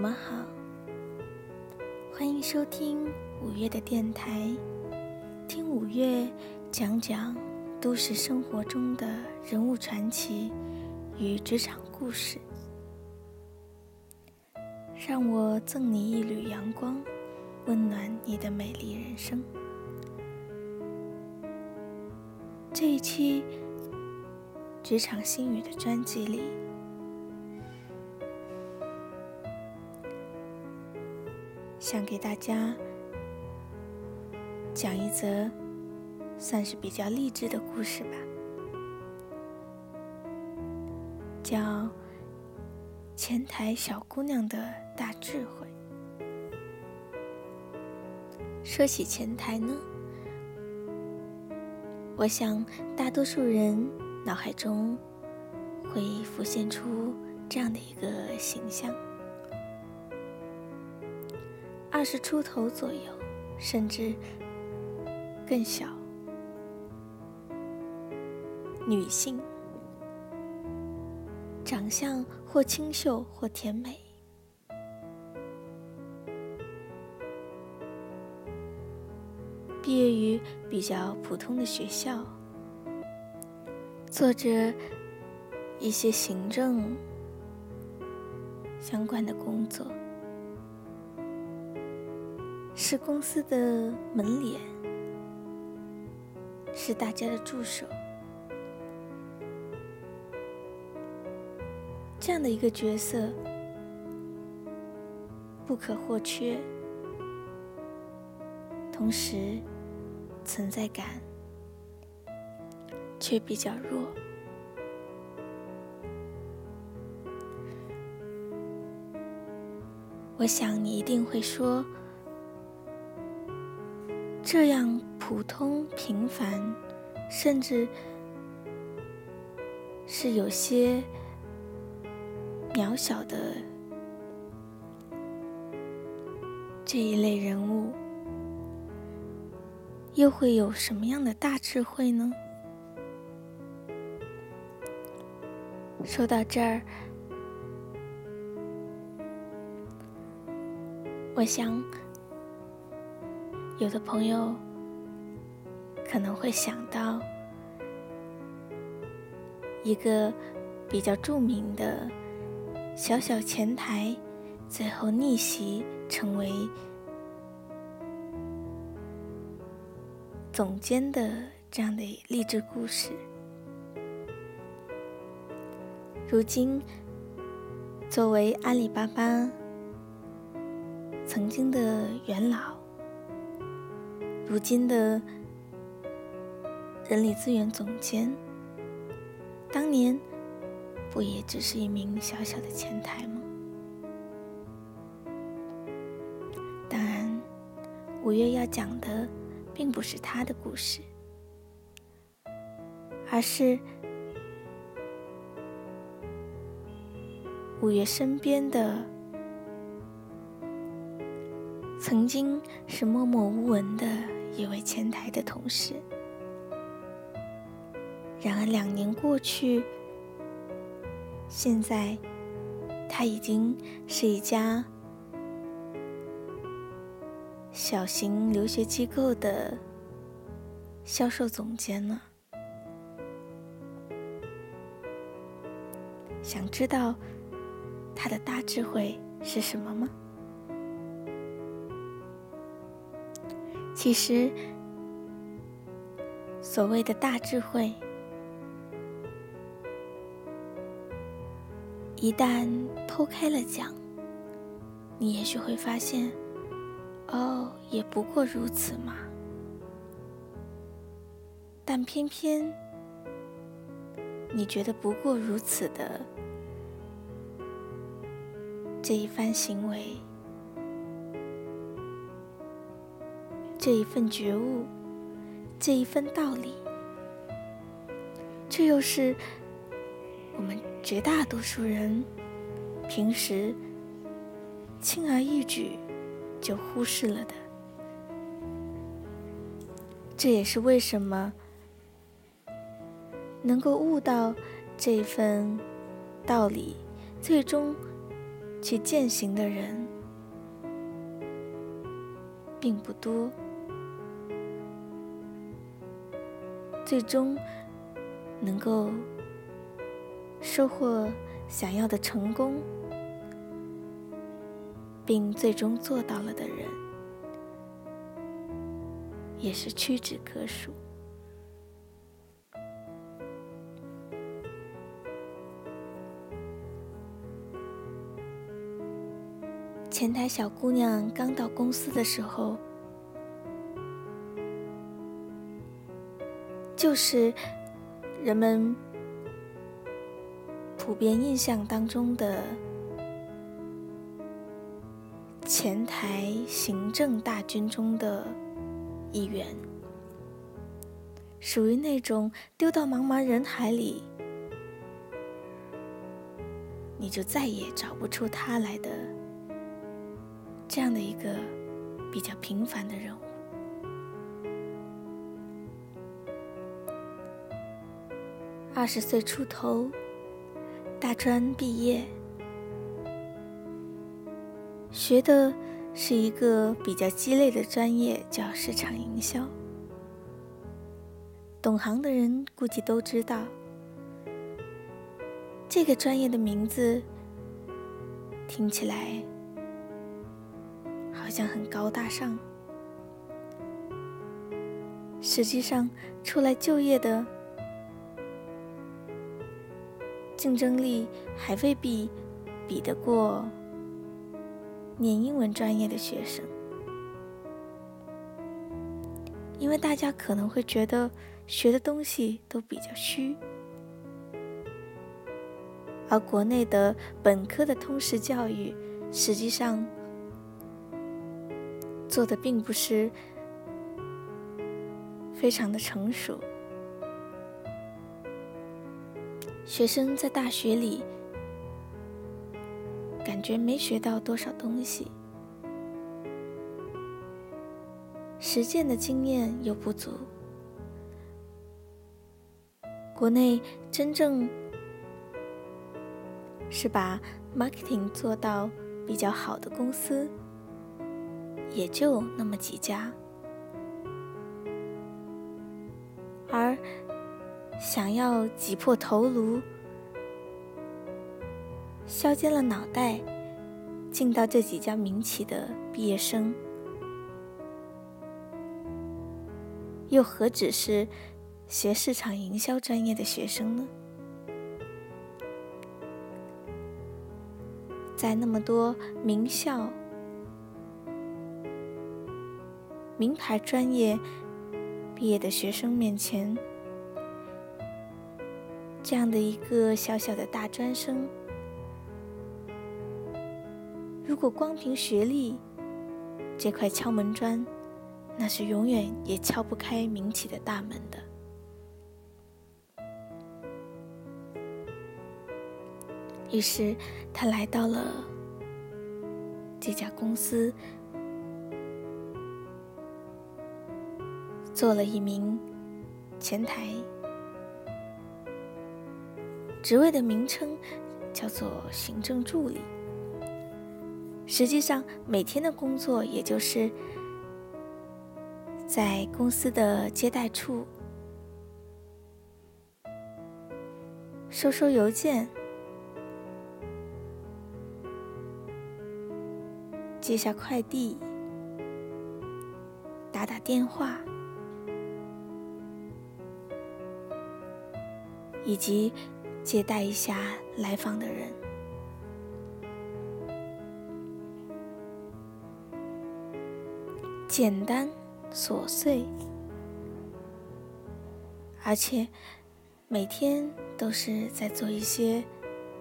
你们好，欢迎收听五月的电台，听五月讲讲都市生活中的人物传奇与职场故事，让我赠你一缕阳光，温暖你的美丽人生。这一期职场心语的专辑里。想给大家讲一则算是比较励志的故事吧，叫《前台小姑娘的大智慧》。说起前台呢，我想大多数人脑海中会浮现出这样的一个形象。二十出头左右，甚至更小，女性，长相或清秀或甜美，毕业于比较普通的学校，做着一些行政相关的工作。是公司的门脸，是大家的助手，这样的一个角色不可或缺，同时存在感却比较弱。我想你一定会说。这样普通平凡，甚至是有些渺小的这一类人物，又会有什么样的大智慧呢？说到这儿，我想。有的朋友可能会想到一个比较著名的小小前台，最后逆袭成为总监的这样的励志故事。如今，作为阿里巴巴曾经的元老。如今的人力资源总监，当年不也只是一名小小的前台吗？当然，五月要讲的并不是他的故事，而是五月身边的曾经是默默无闻的。一位前台的同事，然而两年过去，现在他已经是一家小型留学机构的销售总监了。想知道他的大智慧是什么吗？其实，所谓的大智慧，一旦剖开了讲，你也许会发现，哦，也不过如此嘛。但偏偏，你觉得不过如此的这一番行为。这一份觉悟，这一份道理，这又是我们绝大多数人平时轻而易举就忽视了的。这也是为什么能够悟到这一份道理，最终去践行的人并不多，最终能够收获想要的成功，并最终做到了的人，也是屈指可数。前台小姑娘刚到公司的时候，就是人们普遍印象当中的前台行政大军中的一员，属于那种丢到茫茫人海里，你就再也找不出他来的。这样的一个比较平凡的人物，二十岁出头，大专毕业，学的是一个比较鸡肋的专业，叫市场营销。懂行的人估计都知道，这个专业的名字听起来。好像很高大上，实际上出来就业的竞争力还未必比得过念英文专业的学生，因为大家可能会觉得学的东西都比较虚，而国内的本科的通识教育实际上。做的并不是非常的成熟，学生在大学里感觉没学到多少东西，实践的经验又不足。国内真正是把 marketing 做到比较好的公司。也就那么几家，而想要挤破头颅、削尖了脑袋进到这几家民企的毕业生，又何止是学市场营销专业的学生呢？在那么多名校。名牌专业毕业的学生面前，这样的一个小小的大专生，如果光凭学历这块敲门砖，那是永远也敲不开民企的大门的。于是，他来到了这家公司。做了一名前台，职位的名称叫做行政助理。实际上，每天的工作也就是在公司的接待处收收邮件、接下快递、打打电话。以及接待一下来访的人，简单琐碎，而且每天都是在做一些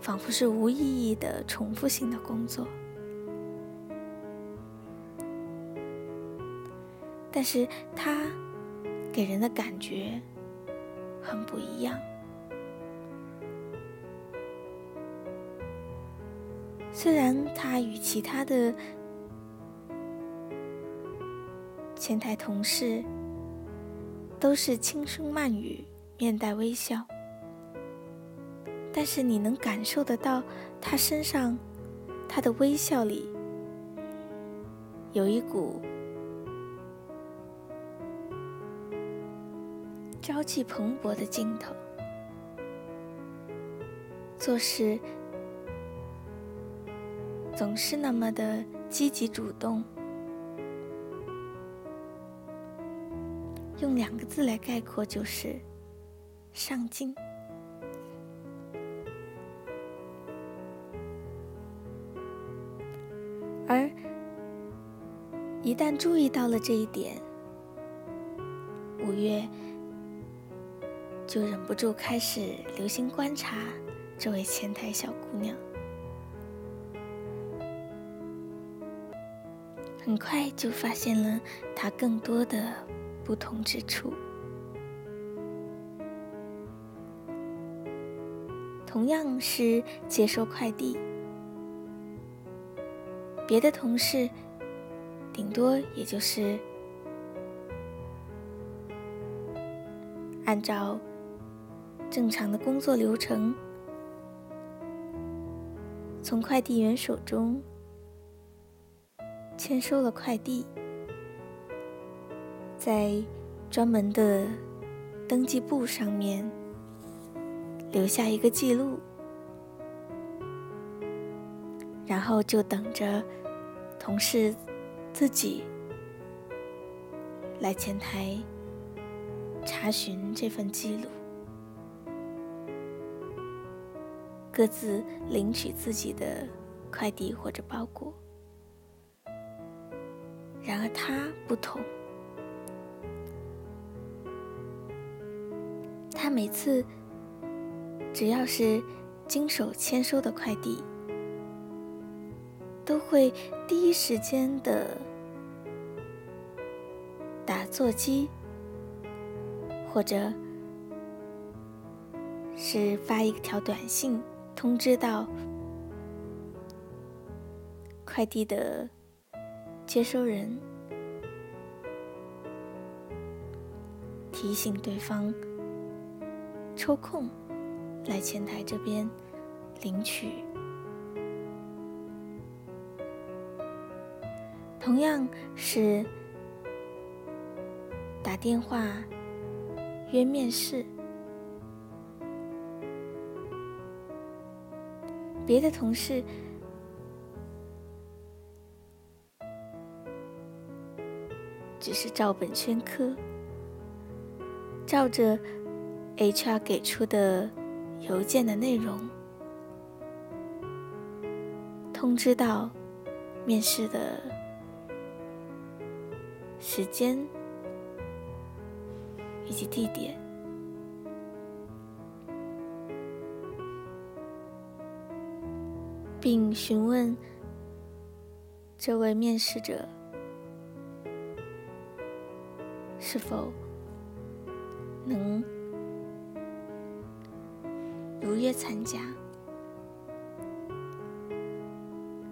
仿佛是无意义的重复性的工作，但是他给人的感觉很不一样。虽然他与其他的前台同事都是轻声慢语、面带微笑，但是你能感受得到他身上他的微笑里有一股朝气蓬勃的劲头，做事总是那么的积极主动。用两个字来概括，就是上进。而一旦注意到了这一点，五月就忍不住开始留心观察这位前台小姑娘。很快就发现了他更多的不同之处。同样是接收快递。别的同事，顶多也就是按照正常的工作流程，从快递员手中签收了快递，在专门的登记簿上面留下一个记录，然后就等着。同事自己来前台查询这份记录，各自领取自己的快递或者包裹。然而他不同，他每次只要是经手签收的快递。都会第一时间的打座机，或者是发一条短信通知到快递的接收人，提醒对方抽空来前台这边领取。同样是打电话约面试，别的同事只是照本宣科，照着 HR 给出的邮件的内容通知到面试的。时间以及地点，并询问这位面试者是否能如约参加，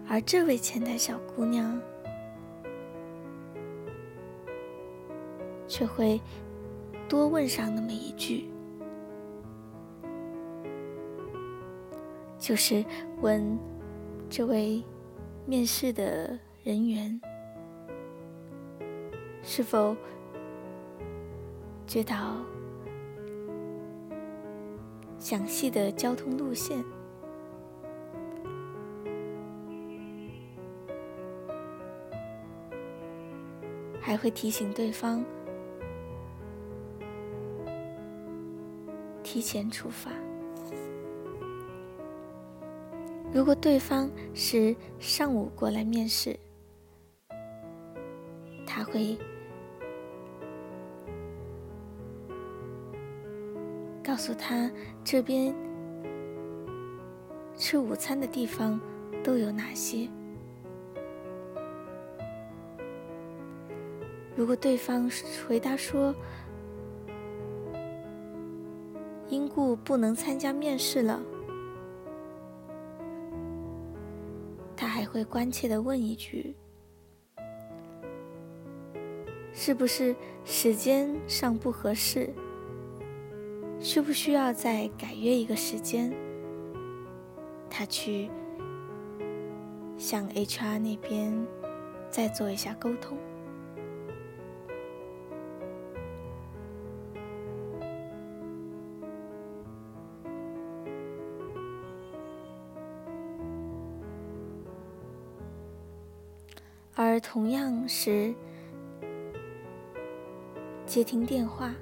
而这位前台小姑娘。却会多问上那么一句，就是问这位面试的人员是否知道详细的交通路线，还会提醒对方。提前出发。如果对方是上午过来面试，他会告诉他这边吃午餐的地方都有哪些。如果对方回答说，因故不能参加面试了，他还会关切的问一句：“是不是时间上不合适？需不需要再改约一个时间？他去向 HR 那边再做一下沟通。而同样是接听电话，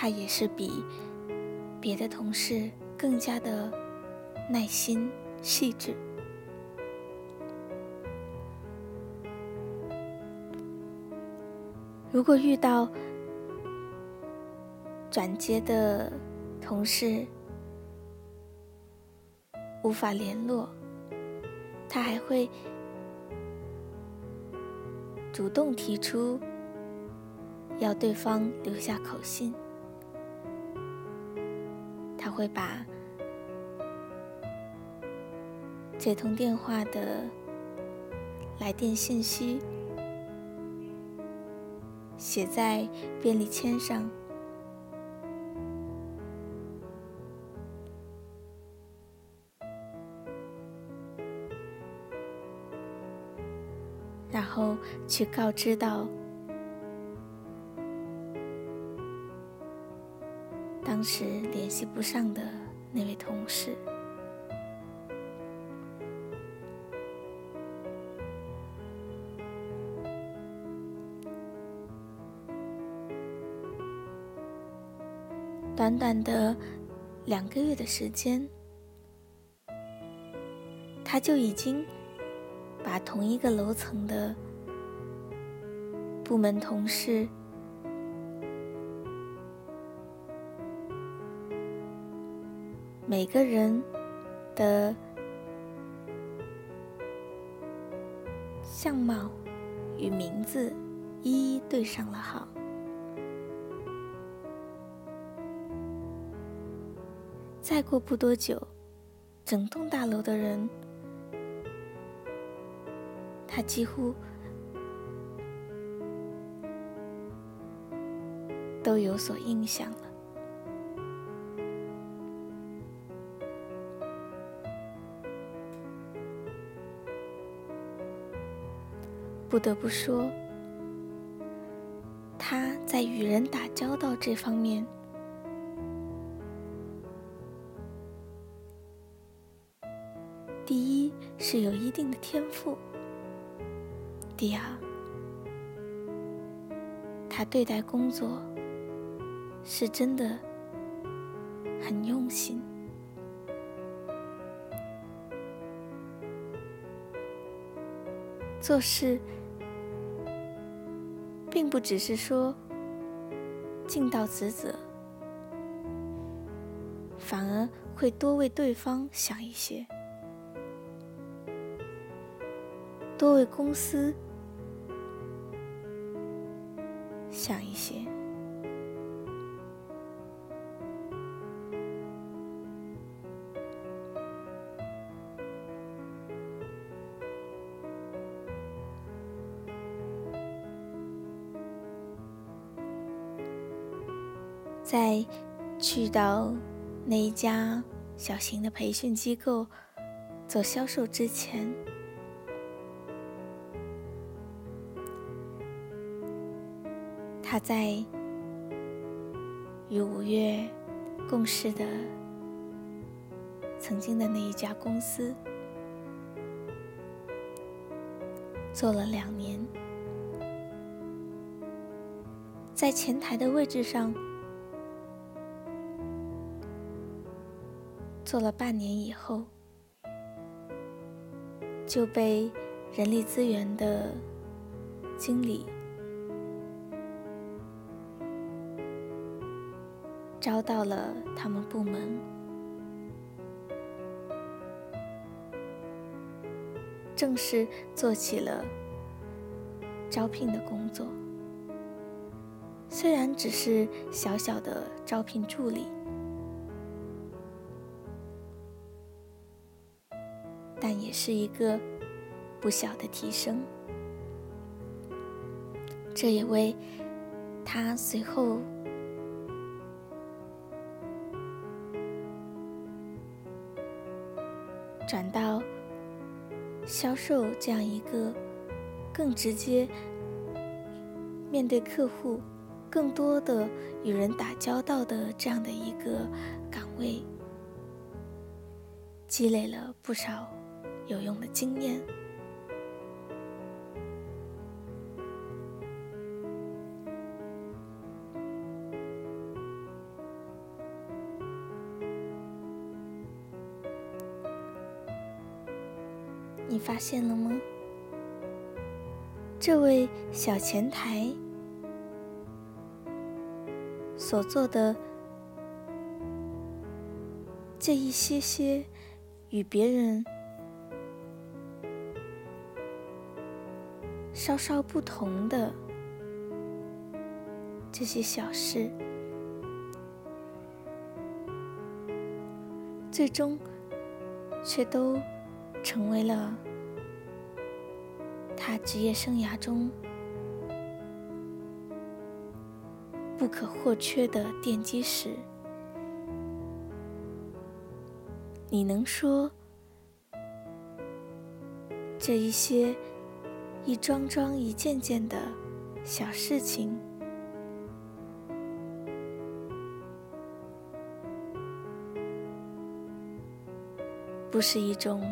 他也是比别的同事更加的耐心细致。如果遇到转接的同事，无法联络，他还会主动提出要对方留下口信。会把这通电话的来电信息写在便利签上。然后去告知到当时联系不上的那位同事。短短的两个月的时间，他就已经。把同一个楼层的部门同事，每个人的相貌与名字一一对上了号。再过不多久，整栋大楼的人。他几乎都有所印象了。不得不说，他在与人打交道这方面，第一是有一定的天赋。第二，他对待工作是真的很用心，做事并不只是说尽到职责，反而会多为对方想一些，多为公司。想一些，在去到那一家小型的培训机构做销售之前。他在与五月共事的曾经的那一家公司做了两年，在前台的位置上做了半年以后，就被人力资源的经理。招到了他们部门，正式做起了招聘的工作。虽然只是小小的招聘助理，但也是一个不小的提升。这也为他随后转到销售这样一个更直接面对客户更多的与人打交道的这样的一个岗位积累了不少有用的经验。你发现了吗？这位小前台所做的这一些些与别人稍稍不同的这些小事，最终却都。成为了他职业生涯中不可或缺的奠基石。你能说这一些一桩桩、一件件的小事情，不是一种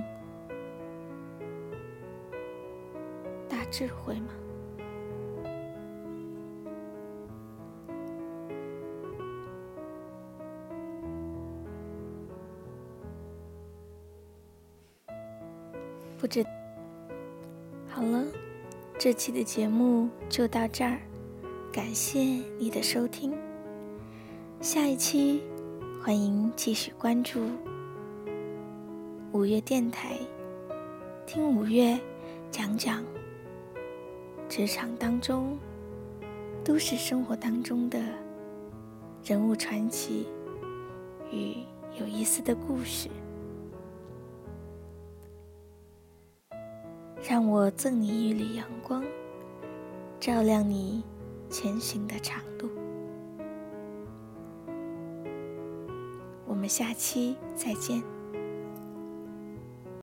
大？智慧吗？好了，这期的节目就到这儿，感谢你的收听。下一期欢迎继续关注五月电台，听五月讲讲。职场当中，都市生活当中的人物传奇与有意思的故事，让我赠你一缕阳光，照亮你前行的长路。我们下期再见。